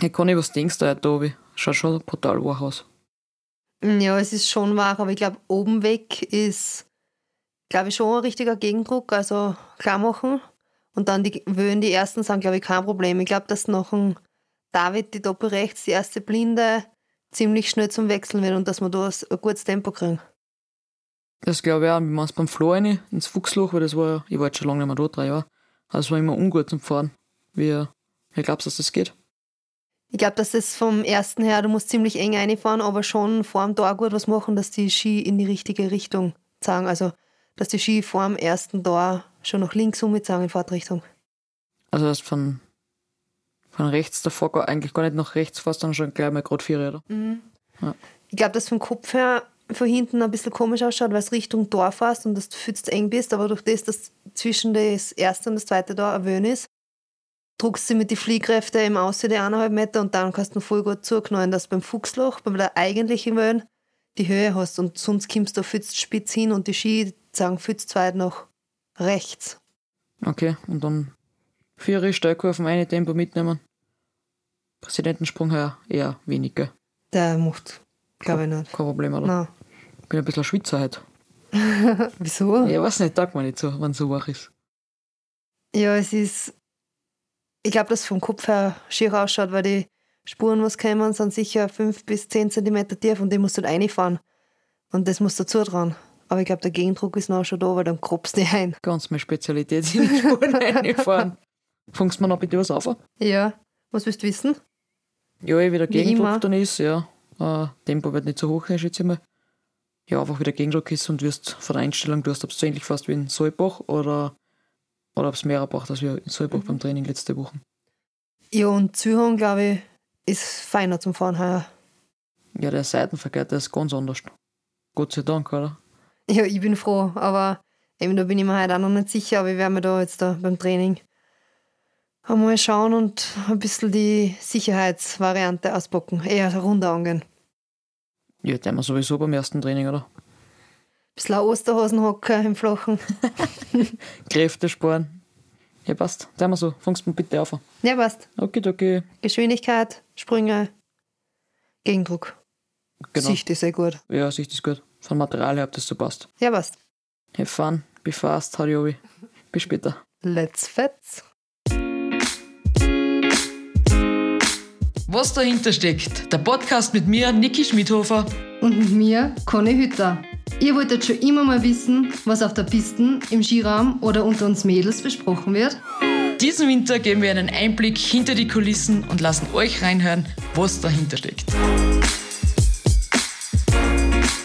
Hey Conny, was denkst du heute da oben? Schaut schon brutal wach aus. Ja, es ist schon wach, aber ich glaube, oben weg ist, glaube ich, schon ein richtiger Gegendruck, also klar machen. Und dann die Wöhnen, die ersten sind, glaube ich, kein Problem. Ich glaube, dass noch ein David, die Doppel rechts, die erste Blinde, ziemlich schnell zum Wechseln wird und dass wir da ein gutes Tempo kriegen. Das glaube ich auch. Wir machen es beim Flo rein, ins Fuchsloch, weil das war ich war jetzt schon lange nicht mehr da, drei Jahre. Also es war immer ungut zum Fahren. Wie, wie glaubst du, dass das geht? Ich glaube, dass das vom ersten her, du musst ziemlich eng reinfahren, aber schon vor dem Tor gut was machen, dass die Ski in die richtige Richtung zeigen. Also, dass die Ski vor dem ersten Tor schon nach links umzeigen in Fahrtrichtung. Also dass von, von rechts davor eigentlich gar nicht nach rechts fährst, dann schon gleich mal gerade vier, oder? Mhm. Ja. Ich glaube, dass vom Kopf her von hinten ein bisschen komisch ausschaut, weil es Richtung Tor fährst und dass du viel zu eng bist, aber durch das, dass zwischen das erste und das zweite Tor ein Wöhn ist, druckst du mit den Fliehkräften im Aussehen die eineinhalb Meter und dann kannst du voll gut zuknallen, dass du beim Fuchsloch, beim der eigentlichen Wöhn, die Höhe hast und sonst kommst du viel spitz hin und die Ski sagen viel zu weit nach rechts. Okay, und dann vier Steilkurven, eine Tempo mitnehmen. Präsidentensprung her eher weniger. Der macht, glaube ich nicht. Kein Problem, oder? Nein. Ich bin ein bisschen Schwitzer heute. Wieso? Ich weiß nicht, taugt mir nicht so, wenn es so wach ist. Ja, es ist. Ich glaube, dass es vom Kopf her schier ausschaut, weil die Spuren, was kommen, sind sicher 5 bis 10 cm tief und die musst du halt reinfahren. Und das musst du zutrauen. Aber ich glaube, der Gegendruck ist noch schon da, weil dann grobst du ein. Ganz meine Spezialität sind die Spuren reinfahren. Fangst du mir noch bitte was auf? Ja. Was willst du wissen? Ja, wie der Wie immer. Gegendruck dann ist, ja. Äh, Tempo wird nicht so hoch sein, schätze ich mal. Ja, einfach wie der Gegendruck ist und wirst von der Einstellung, du hast, ob es so ähnlich fast wie in Solbach oder, oder ob es mehr braucht als wir in Solbach beim Training letzte Woche. Ja, und Zühang, glaube ich, ist feiner zum Fahren heuer. Ja, der Seitenverkehr, der ist ganz anders. Gott sei Dank, oder? Ja, ich bin froh, aber eben da bin ich mir halt auch noch nicht sicher, aber ich werde mir da jetzt da beim Training einmal schauen und ein bisschen die Sicherheitsvariante auspacken. Eher runter angehen. Ja, den wir sowieso beim ersten Training, oder? Bisschen eine Osterhosenhocker im Flachen. Kräfte sparen. Ja, passt. Den wir so. Fangst du mir bitte auf. Ja, passt. Okay, okay. Geschwindigkeit, Sprünge, Gegendruck. Genau. Sicht ist sehr gut. Ja, Sicht ist gut. Von Material her, ob das so passt. Ja, passt. Have fun, be fast, hau die obi. Bis später. Let's fetz. Was dahinter steckt, der Podcast mit mir, Niki Schmidhofer. Und mit mir, Conny Hütter. Ihr wolltet schon immer mal wissen, was auf der Piste, im Skiraum oder unter uns Mädels besprochen wird? Diesen Winter geben wir einen Einblick hinter die Kulissen und lassen euch reinhören, was dahinter steckt.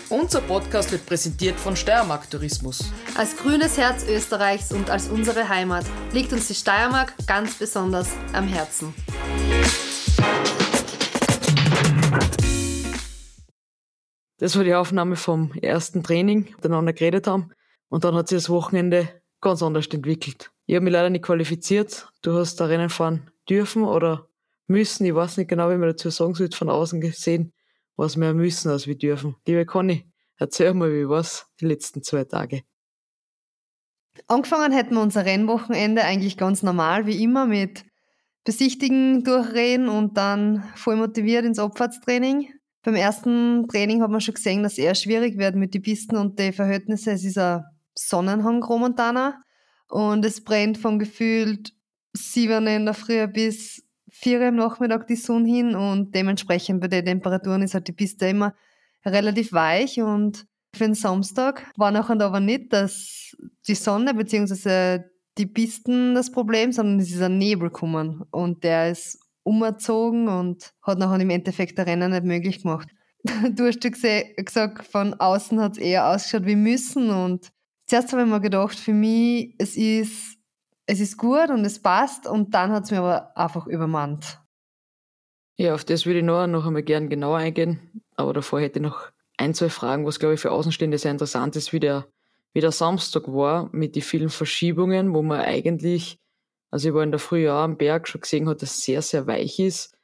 Unser Podcast wird präsentiert von Steiermark Tourismus. Als grünes Herz Österreichs und als unsere Heimat liegt uns die Steiermark ganz besonders am Herzen. Das war die Aufnahme vom ersten Training, miteinander geredet haben. Und dann hat sich das Wochenende ganz anders entwickelt. Ich habe mich leider nicht qualifiziert. Du hast da Rennen fahren dürfen oder müssen. Ich weiß nicht genau, wie man dazu sagen soll, von außen gesehen, was mehr müssen als wir dürfen. Liebe Conny, erzähl mal, wie war's die letzten zwei Tage? Angefangen hätten wir unser Rennwochenende eigentlich ganz normal, wie immer, mit Besichtigen, Durchreden und dann voll motiviert ins Abfahrtstraining. Beim ersten Training hat man schon gesehen, dass es eher schwierig wird mit den Pisten und den Verhältnissen. Es ist ein Sonnenhang Montana und es brennt von gefühlt sieben in der Früh bis vier am Nachmittag die Sonne hin und dementsprechend bei den Temperaturen ist halt die Piste immer relativ weich und für den Samstag war nachher aber nicht, dass die Sonne bzw. die Pisten das Problem, sondern es ist ein Nebel gekommen und der ist umgezogen und hat nachher im Endeffekt der Rennen nicht möglich gemacht. Du hast ja gesagt, von außen hat es eher ausgeschaut wie müssen und zuerst habe ich mir gedacht, für mich, es ist, es ist gut und es passt und dann hat es mir aber einfach übermannt. Ja, auf das würde ich noch, noch einmal gern genauer eingehen. Aber davor hätte ich noch ein, zwei Fragen, was glaube ich für Außenstehende sehr interessant ist, wie der, wie der Samstag war mit den vielen Verschiebungen, wo man eigentlich, also ich war in der Früh auch am Berg schon gesehen hat, dass es sehr, sehr weich ist.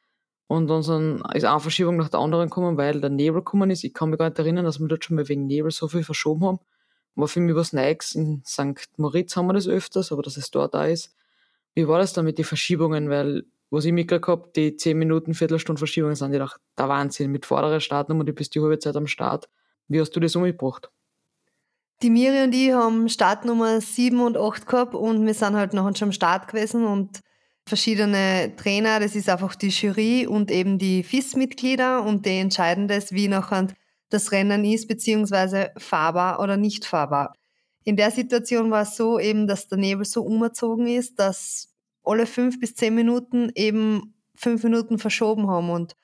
Und dann ist eine Verschiebung nach der anderen gekommen, weil der Nebel gekommen ist. Ich kann mich gar nicht erinnern, dass wir dort schon mal wegen Nebel so viel verschoben haben. War für mich was Neues. In St. Moritz haben wir das öfters, aber dass es dort da ist. Wie war das dann mit den Verschiebungen? Weil was ich mitgekriegt habe, die 10 Minuten, Viertelstunde Verschiebungen sind ja der Wahnsinn. Mit vorderer Startnummer, du bist die halbe Zeit am Start. Wie hast du das umgebracht? Die Miri und ich haben Startnummer 7 und 8 gehabt und wir sind halt nachher schon am Start gewesen und verschiedene Trainer, das ist einfach die Jury und eben die FIS-Mitglieder und die entscheiden das, wie nachher das Rennen ist, beziehungsweise fahrbar oder nicht fahrbar. In der Situation war es so eben, dass der Nebel so umgezogen ist, dass alle fünf bis zehn Minuten eben fünf Minuten verschoben haben und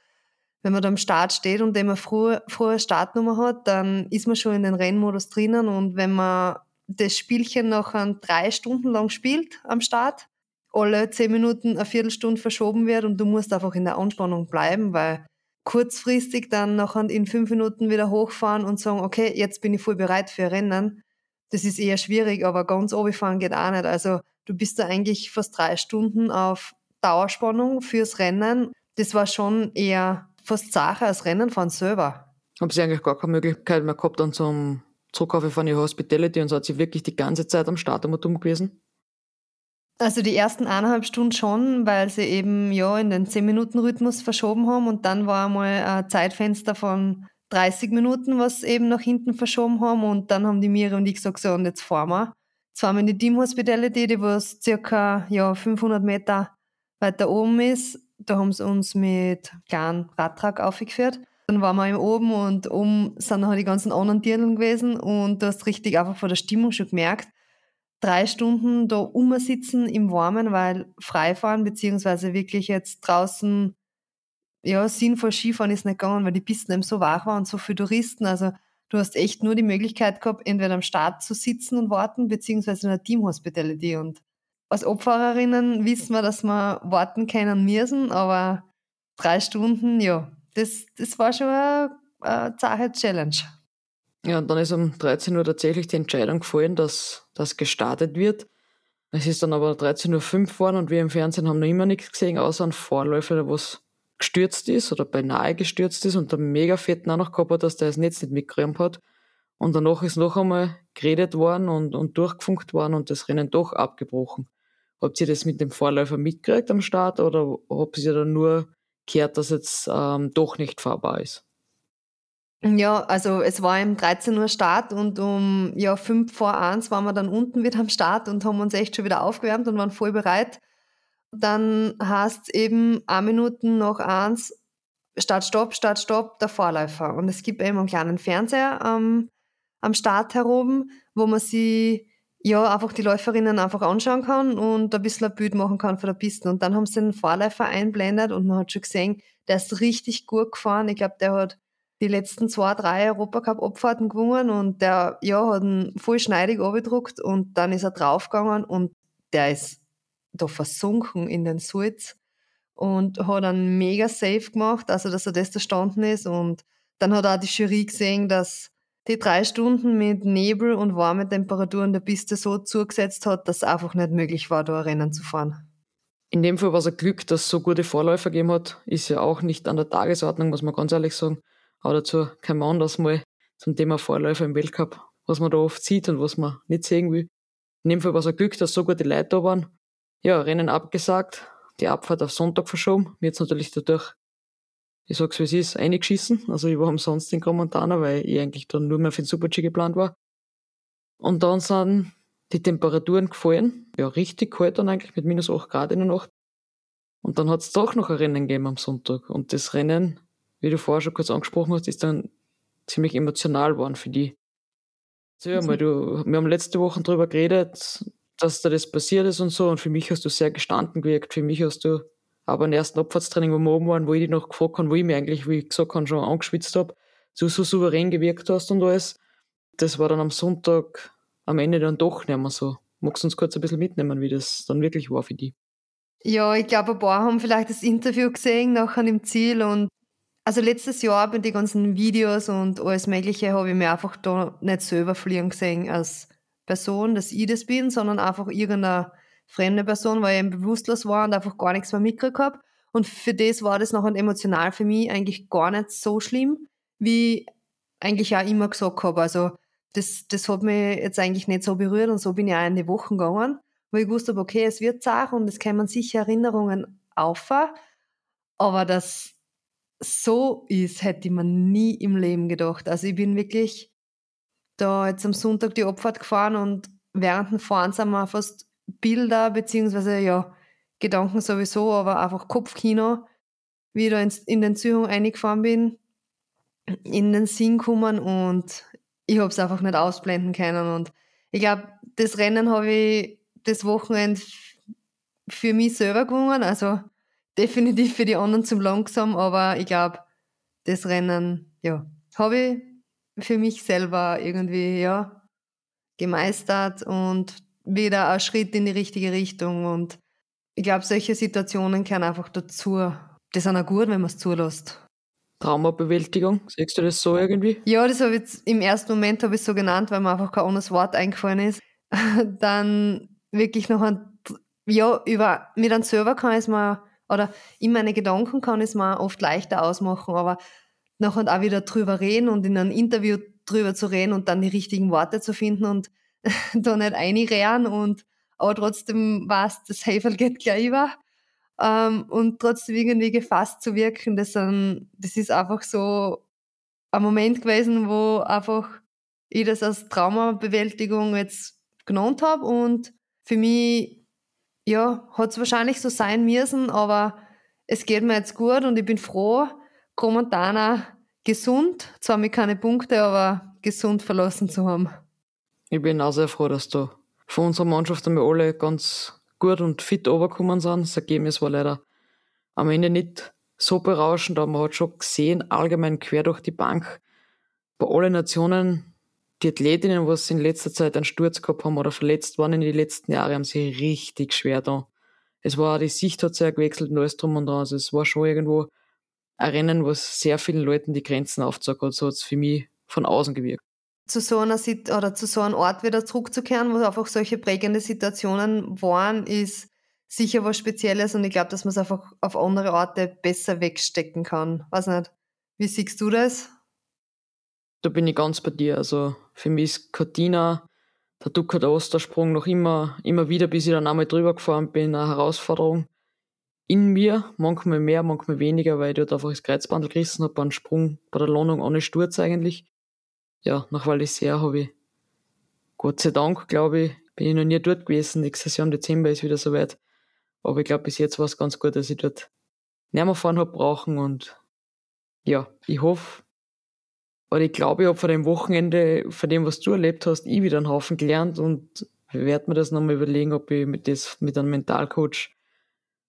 wenn man da am Start steht und immer frühe, frühe Startnummer hat, dann ist man schon in den Rennmodus drinnen und wenn man das Spielchen noch drei Stunden lang spielt am Start, alle zehn Minuten eine Viertelstunde verschoben wird und du musst einfach in der Anspannung bleiben, weil kurzfristig dann noch in fünf Minuten wieder hochfahren und sagen, okay, jetzt bin ich voll bereit für Rennen. Das ist eher schwierig, aber ganz fahren geht auch nicht. Also du bist da eigentlich fast drei Stunden auf Dauerspannung fürs Rennen. Das war schon eher fast Sache als Rennenfahren selber. Haben Sie eigentlich gar keine Möglichkeit mehr gehabt, dann zum Zurückkaufen von der Hospitality und so hat sie wirklich die ganze Zeit am Startermotum gewesen? Also die ersten eineinhalb Stunden schon, weil sie eben ja in den 10-Minuten-Rhythmus verschoben haben und dann war einmal ein Zeitfenster von 30 Minuten, was eben nach hinten verschoben haben und dann haben die Miri und ich gesagt, so und jetzt fahren wir. Jetzt fahren wir in die Team Hospitality, die was circa ja, 500 Meter weiter oben ist da haben sie uns mit kleinen Radtrag aufgeführt. Dann waren wir oben und oben sind noch die ganzen anderen Dirnen gewesen und du hast richtig einfach vor der Stimmung schon gemerkt, drei Stunden da umsitzen im Warmen, weil Freifahren beziehungsweise wirklich jetzt draußen ja, sinnvoll Skifahren ist nicht gegangen, weil die Pisten eben so wach waren und so viele Touristen. Also du hast echt nur die Möglichkeit gehabt, entweder am Start zu sitzen und warten, beziehungsweise in der Team Hospitality. Und als Opfererinnen wissen wir, dass wir warten können müssen, aber drei Stunden, ja, das, das war schon eine, eine zahre Challenge. Ja, und dann ist um 13 Uhr tatsächlich die Entscheidung gefallen, dass das gestartet wird. Es ist dann aber 13.05 Uhr geworden und wir im Fernsehen haben noch immer nichts gesehen, außer ein Vorläufer, der was gestürzt ist oder beinahe gestürzt ist und der mega fetten auch noch gehabt hat, dass der das Netz nicht mitgeräumt hat. Und danach ist noch einmal geredet worden und, und durchgefunkt worden und das Rennen doch abgebrochen. Habt ihr das mit dem Vorläufer mitgekriegt am Start oder habt ihr dann nur gehört, dass jetzt ähm, doch nicht fahrbar ist? Ja, also es war im 13 Uhr Start und um ja, 5 vor 1 waren wir dann unten wieder am Start und haben uns echt schon wieder aufgewärmt und waren voll bereit. Dann hast eben ein Minuten nach 1 Start, Stopp, Start, Stopp, der Vorläufer. Und es gibt eben einen kleinen Fernseher ähm, am Start heroben, wo man sie ja, einfach die Läuferinnen einfach anschauen kann und ein bisschen ein Bild machen kann von der Piste. Und dann haben sie den Vorläufer einblendet und man hat schon gesehen, der ist richtig gut gefahren. Ich glaube, der hat die letzten zwei, drei Europacup-Abfahrten gewonnen und der ja, hat ihn voll schneidig abgedruckt und dann ist er draufgegangen und der ist da versunken in den Sulz und hat einen mega Safe gemacht, also dass er das da standen ist und dann hat auch die Jury gesehen, dass die drei Stunden mit Nebel und warme Temperaturen der Piste so zugesetzt hat, dass es einfach nicht möglich war, da Rennen zu fahren. In dem Fall war es ein Glück, dass es so gute Vorläufer gegeben hat. Ist ja auch nicht an der Tagesordnung, muss man ganz ehrlich sagen. Aber dazu kann man anders mal zum Thema Vorläufer im Weltcup, was man da oft sieht und was man nicht sehen will. In dem Fall war es ein Glück, dass so gute Leute da waren. Ja, Rennen abgesagt, die Abfahrt auf Sonntag verschoben. Mir jetzt natürlich dadurch ich sag's wie es ist, eingeschissen. Also ich war umsonst in Gromontana, weil ich eigentlich dann nur mehr für den Super-G geplant war. Und dann sind die Temperaturen gefallen. Ja, richtig kalt dann eigentlich mit minus 8 Grad in der Nacht. Und dann hat's doch noch ein Rennen gegeben am Sonntag. Und das Rennen, wie du vorher schon kurz angesprochen hast, ist dann ziemlich emotional geworden für die. So, ja, weil du, wir haben letzte Woche drüber geredet, dass da das passiert ist und so. Und für mich hast du sehr gestanden gewirkt. Für mich hast du aber im ersten Abfahrtstraining, wo wir oben waren, wo ich dich noch gefragt habe, wo ich mir eigentlich, wie ich gesagt habe, schon angeschwitzt habe, du so souverän gewirkt hast und alles, das war dann am Sonntag am Ende dann doch nicht mehr so. Magst du uns kurz ein bisschen mitnehmen, wie das dann wirklich war für dich? Ja, ich glaube, ein paar haben vielleicht das Interview gesehen nachher im Ziel und also letztes Jahr bei den ganzen Videos und alles Mögliche habe ich mir einfach da nicht selber fliegen gesehen als Person, dass ich das bin, sondern einfach irgendeine fremde Person, weil ich eben bewusstlos war und einfach gar nichts mehr mitgekriegt habe. Und für das war das noch emotional für mich eigentlich gar nicht so schlimm, wie eigentlich auch immer gesagt habe. Also das, das hat mich jetzt eigentlich nicht so berührt und so bin ich auch in die Wochen gegangen, wo ich gewusst habe, okay, es wird zart und es kommen sicher Erinnerungen auf. Aber dass so ist, hätte ich mir nie im Leben gedacht. Also ich bin wirklich da jetzt am Sonntag die Abfahrt gefahren und während dem Fahren sind mir fast Bilder, beziehungsweise ja, Gedanken sowieso, aber einfach Kopfkino, wie ich da in den Züchung eingefahren bin, in den Sinn gekommen und ich habe es einfach nicht ausblenden können. Und ich glaube, das Rennen habe ich das Wochenende für mich selber gewonnen. Also definitiv für die anderen zum langsam, aber ich glaube, das Rennen, ja, habe ich für mich selber irgendwie, ja, gemeistert und wieder ein Schritt in die richtige Richtung. Und ich glaube, solche Situationen gehören einfach dazu. Das ist auch gut, wenn man es zulässt. Traumabewältigung, siehst du das so irgendwie? Ja, das habe ich jetzt im ersten Moment habe ich so genannt, weil mir einfach kein anderes Wort eingefallen ist. Dann wirklich noch ein, ja, über, mit einem Server kann ich es mal, oder in meine Gedanken kann ich es mir oft leichter ausmachen, aber nachher auch wieder drüber reden und in einem Interview drüber zu reden und dann die richtigen Worte zu finden und da nicht einrehren und aber trotzdem weiß, das Heferl geht gleich über ähm, und trotzdem irgendwie gefasst zu wirken, das, sind, das ist einfach so ein Moment gewesen, wo einfach ich das als Traumabewältigung jetzt genannt habe und für mich, ja, hat es wahrscheinlich so sein müssen, aber es geht mir jetzt gut und ich bin froh, momentan gesund, zwar mit keine Punkte, aber gesund verlassen zu haben. Ich bin auch sehr froh, dass du von unserer Mannschaft einmal alle ganz gut und fit overgekommen sind. Das Ergebnis war leider am Ende nicht so berauschend, aber man hat schon gesehen, allgemein quer durch die Bank, bei allen Nationen, die Athletinnen, was in letzter Zeit einen Sturz gehabt haben oder verletzt waren in den letzten Jahren, haben sie richtig schwer da. Es war, die Sicht hat sehr gewechselt und alles drum und dran. Also es war schon irgendwo ein Rennen, was sehr vielen Leuten die Grenzen aufgezeigt hat. So hat es für mich von außen gewirkt zu so einer Sit oder zu so einem Ort wieder zurückzukehren, wo einfach solche prägende Situationen waren, ist sicher was Spezielles und ich glaube, dass man es einfach auf andere Orte besser wegstecken kann. Weiß nicht. Wie siehst du das? Da bin ich ganz bei dir. Also für mich ist Cortina, der Ducker der Ostersprung noch immer, immer wieder, bis ich dann einmal drüber gefahren bin, eine Herausforderung in mir, manchmal mehr, manchmal weniger, weil ich dort einfach das Kreuzbandel gerissen habe, beim Sprung, bei der Landung ohne Sturz eigentlich ja, nach Val d'Isère habe ich, Gott sei Dank, glaube ich, bin ich noch nie dort gewesen. Nächstes Jahr im Dezember ist wieder soweit. Aber ich glaube, bis jetzt war es ganz gut, dass ich dort nicht mehr fahren habe brauchen und ja, ich hoffe, oder ich glaube, ich habe von dem Wochenende, von dem, was du erlebt hast, ich wieder einen Haufen gelernt und werde mir das nochmal überlegen, ob ich mit, das, mit einem Mentalcoach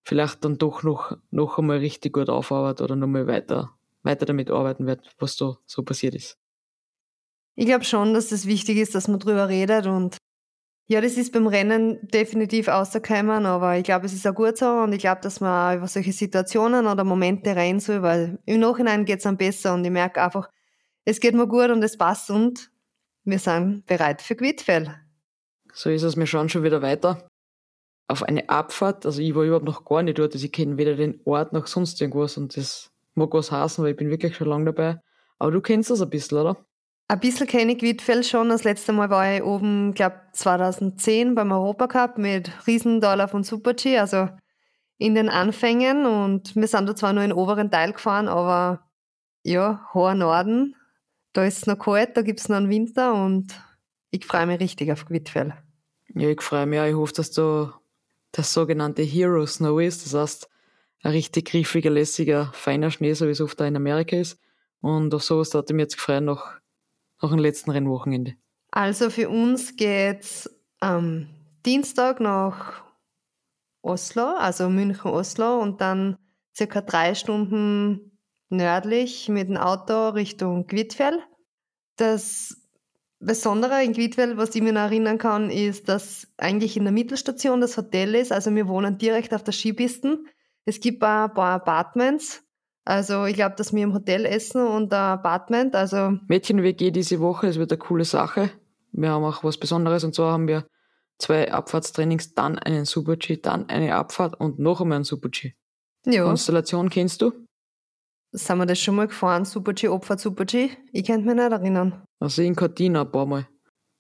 vielleicht dann doch noch, noch einmal richtig gut aufarbeite oder nochmal weiter, weiter damit arbeiten werde, was da so passiert ist. Ich glaube schon, dass das wichtig ist, dass man drüber redet und ja, das ist beim Rennen definitiv außerkommen, aber ich glaube, es ist auch gut so und ich glaube, dass man über solche Situationen oder Momente rein soll, weil im Nachhinein geht es dann besser und ich merke einfach, es geht mir gut und es passt und wir sind bereit für Quidfell. So ist es, wir schauen schon wieder weiter auf eine Abfahrt. Also ich war überhaupt noch gar nicht dort, also ich kenne weder den Ort noch sonst irgendwas und das mag was heißen, weil ich bin wirklich schon lange dabei. Aber du kennst das ein bisschen, oder? Ein bisschen kenne ich Wiedfeld schon. Das letzte Mal war ich oben, glaube 2010 beim Europacup mit Riesendollar von Super-G, also in den Anfängen. Und wir sind da zwar nur in den oberen Teil gefahren, aber ja, hoher Norden. Da ist es noch kalt, da gibt es noch einen Winter und ich freue mich richtig auf Wiedfeld. Ja, ich freue mich auch. Ich hoffe, dass da das sogenannte Hero Snow ist. Das heißt, ein richtig griffiger, lässiger, feiner Schnee, so wie es oft da in Amerika ist. Und auf sowas hatte ich mich jetzt gefreut, noch nach dem letzten Rennwochenende? Also für uns geht's am Dienstag nach Oslo, also München-Oslo und dann circa drei Stunden nördlich mit dem Auto Richtung Gwitfell. Das Besondere in Gwitfell, was ich mir noch erinnern kann, ist, dass eigentlich in der Mittelstation das Hotel ist. Also wir wohnen direkt auf der Skipisten. Es gibt ein paar Apartments also ich glaube, dass wir im Hotel essen und ein Apartment. Also Mädchen-WG diese Woche, das wird eine coole Sache. Wir haben auch was Besonderes und zwar haben wir zwei Abfahrtstrainings, dann einen Super-G, dann eine Abfahrt und noch einmal einen Super-G. Ja. Konstellation kennst du? Sind wir das schon mal gefahren? Super-G, Abfahrt, Super-G? Ich kann mich nicht erinnern. Also in Cortina ein paar Mal.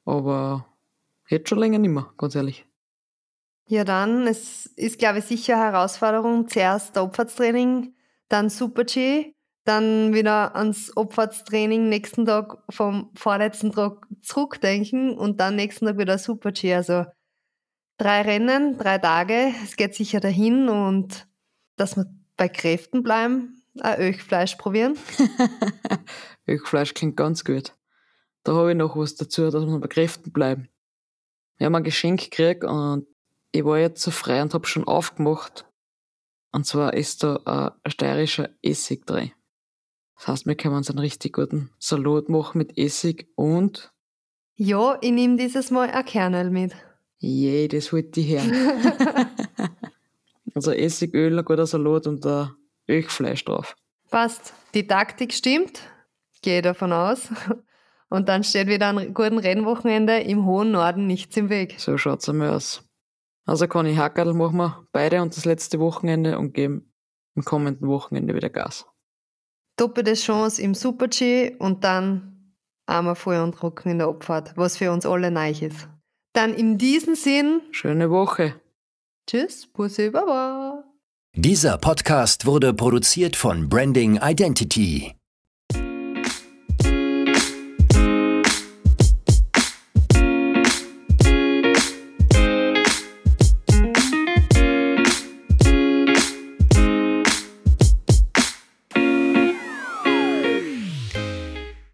Aber jetzt schon länger nicht mehr, ganz ehrlich. Ja, dann, es ist, glaube ich, sicher eine Herausforderung. Zuerst der Abfahrtstraining, dann Super-G, dann wieder ans Abfahrtstraining, nächsten Tag vom vorletzten Tag zurückdenken und dann nächsten Tag wieder Super-G. Also drei Rennen, drei Tage, es geht sicher dahin und dass wir bei Kräften bleiben, ein Öchfleisch probieren. Öchfleisch klingt ganz gut. Da habe ich noch was dazu, dass wir bei Kräften bleiben. Wir haben ein Geschenk gekriegt und ich war jetzt so frei und habe schon aufgemacht. Und zwar ist da ein steirischer Essig drin. Das heißt, wir können uns einen richtig guten Salat machen mit Essig und. Ja, ich nehme dieses Mal ein Kernel mit. Je, das wollte ich hören. also Essigöl, ein guter Salat und ein Öchfleisch drauf. Passt. Die Taktik stimmt. Gehe davon aus. Und dann steht wieder ein guten Rennwochenende im hohen Norden nichts im Weg. So schaut's einmal aus. Also kann ich Hackerl machen wir beide und das letzte Wochenende und geben im kommenden Wochenende wieder Gas. Doppelte Chance im Super-G und dann einmal voll und trocken in der Abfahrt, was für uns alle neu ist. Dann in diesem Sinn. Schöne Woche. Tschüss, Bussi, Baba. Dieser Podcast wurde produziert von Branding Identity.